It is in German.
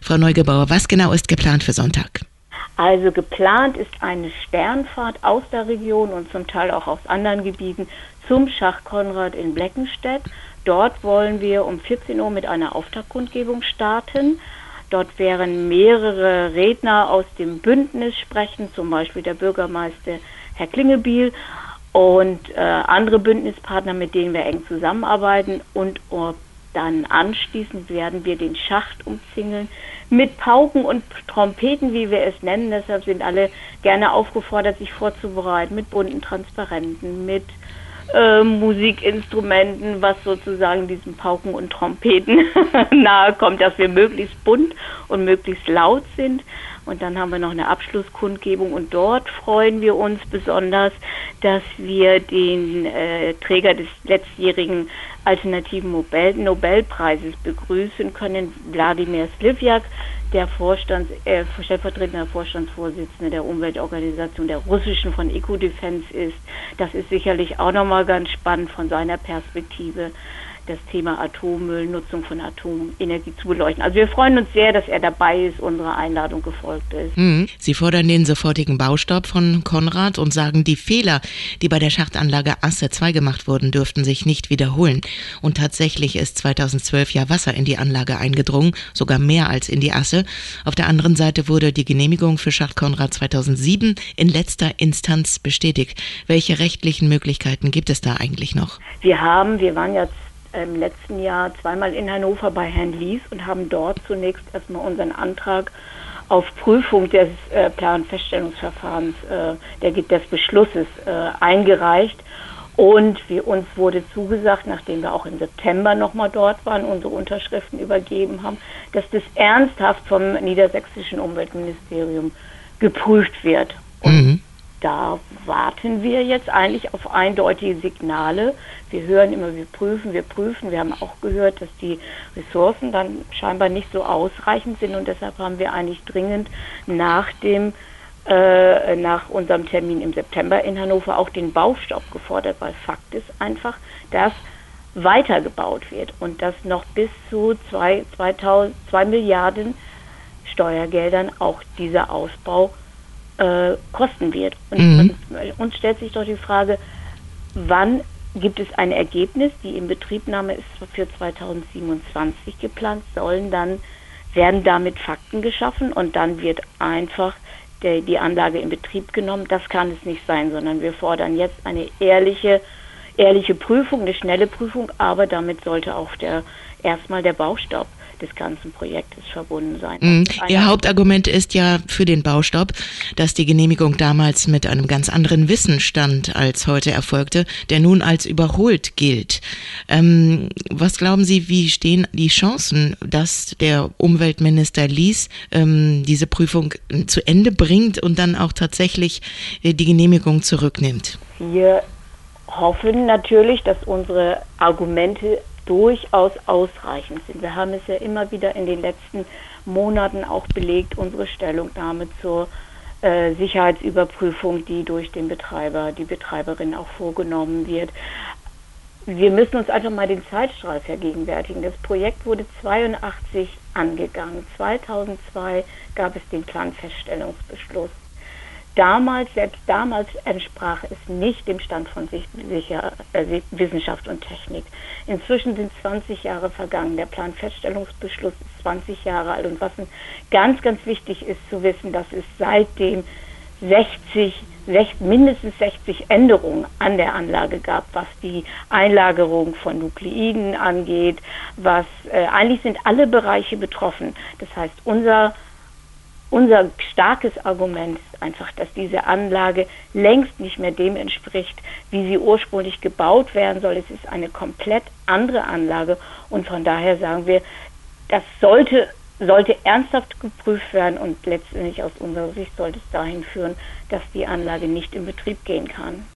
Frau Neugebauer, was genau ist geplant für Sonntag? Also geplant ist eine Sternfahrt aus der Region und zum Teil auch aus anderen Gebieten zum Schach Konrad in Bleckenstedt. Dort wollen wir um 14 Uhr mit einer Auftaktkundgebung starten. Dort werden mehrere Redner aus dem Bündnis sprechen, zum Beispiel der Bürgermeister Herr Klingebiel und äh, andere Bündnispartner, mit denen wir eng zusammenarbeiten. Und dann anschließend werden wir den Schacht umzingeln mit Pauken und Trompeten, wie wir es nennen. Deshalb sind alle gerne aufgefordert, sich vorzubereiten mit bunten Transparenten, mit äh, Musikinstrumenten, was sozusagen diesen Pauken und Trompeten nahe kommt, dass wir möglichst bunt und möglichst laut sind. Und dann haben wir noch eine Abschlusskundgebung. Und dort freuen wir uns besonders, dass wir den äh, Träger des letztjährigen alternativen Nobel Nobelpreises begrüßen können, Wladimir Slivjak, der Vorstands, äh, stellvertretender Vorstandsvorsitzende der Umweltorganisation der russischen von Ecodefense ist. Das ist sicherlich auch nochmal ganz spannend von seiner Perspektive das Thema Atommüll, Nutzung von Atomenergie zu beleuchten. Also wir freuen uns sehr, dass er dabei ist, unserer Einladung gefolgt ist. Mhm. Sie fordern den sofortigen Baustopp von Konrad und sagen, die Fehler, die bei der Schachtanlage Asse 2 gemacht wurden, dürften sich nicht wiederholen. Und tatsächlich ist 2012 ja Wasser in die Anlage eingedrungen, sogar mehr als in die Asse. Auf der anderen Seite wurde die Genehmigung für Schacht Konrad 2007 in letzter Instanz bestätigt. Welche rechtlichen Möglichkeiten gibt es da eigentlich noch? Wir haben, wir waren jetzt im letzten Jahr zweimal in Hannover bei Herrn Lies und haben dort zunächst erstmal unseren Antrag auf Prüfung des äh, Planfeststellungsverfahrens, äh, der, des Beschlusses äh, eingereicht. Und wie uns wurde zugesagt, nachdem wir auch im September nochmal dort waren, unsere Unterschriften übergeben haben, dass das ernsthaft vom niedersächsischen Umweltministerium geprüft wird. Und mhm da warten wir jetzt eigentlich auf eindeutige Signale. Wir hören immer, wir prüfen, wir prüfen. Wir haben auch gehört, dass die Ressourcen dann scheinbar nicht so ausreichend sind und deshalb haben wir eigentlich dringend nach dem äh, nach unserem Termin im September in Hannover auch den Baustopp gefordert, weil Fakt ist einfach, dass weitergebaut wird und dass noch bis zu zwei, 2000, zwei Milliarden Steuergeldern auch dieser Ausbau äh, kosten wird. Und mhm. uns stellt sich doch die Frage, wann gibt es ein Ergebnis? Die Inbetriebnahme ist für 2027 geplant, sollen dann werden damit Fakten geschaffen und dann wird einfach der, die Anlage in Betrieb genommen. Das kann es nicht sein, sondern wir fordern jetzt eine ehrliche, ehrliche Prüfung, eine schnelle Prüfung, aber damit sollte auch der erstmal der Baustopp des ganzen Projektes verbunden sein. Mhm. Ihr Hauptargument ist ja für den Baustopp, dass die Genehmigung damals mit einem ganz anderen Wissensstand als heute erfolgte, der nun als überholt gilt. Ähm, was glauben Sie, wie stehen die Chancen, dass der Umweltminister Lies ähm, diese Prüfung zu Ende bringt und dann auch tatsächlich äh, die Genehmigung zurücknimmt? Wir hoffen natürlich, dass unsere Argumente durchaus ausreichend sind. Wir haben es ja immer wieder in den letzten Monaten auch belegt, unsere Stellungnahme zur äh, Sicherheitsüberprüfung, die durch den Betreiber, die Betreiberin auch vorgenommen wird. Wir müssen uns einfach mal den Zeitstrahl vergegenwärtigen. Das Projekt wurde 82 angegangen. 2002 gab es den Planfeststellungsbeschluss damals, selbst damals entsprach es nicht dem Stand von sicher, äh, Wissenschaft und Technik. Inzwischen sind 20 Jahre vergangen. Der Planfeststellungsbeschluss ist 20 Jahre alt. Und was ganz, ganz wichtig ist zu wissen, dass es seitdem 60, 60, mindestens 60 Änderungen an der Anlage gab, was die Einlagerung von Nukleiden angeht, was äh, eigentlich sind alle Bereiche betroffen. Das heißt, unser unser starkes Argument ist einfach, dass diese Anlage längst nicht mehr dem entspricht, wie sie ursprünglich gebaut werden soll. Es ist eine komplett andere Anlage und von daher sagen wir, das sollte, sollte ernsthaft geprüft werden und letztendlich aus unserer Sicht sollte es dahin führen, dass die Anlage nicht in Betrieb gehen kann.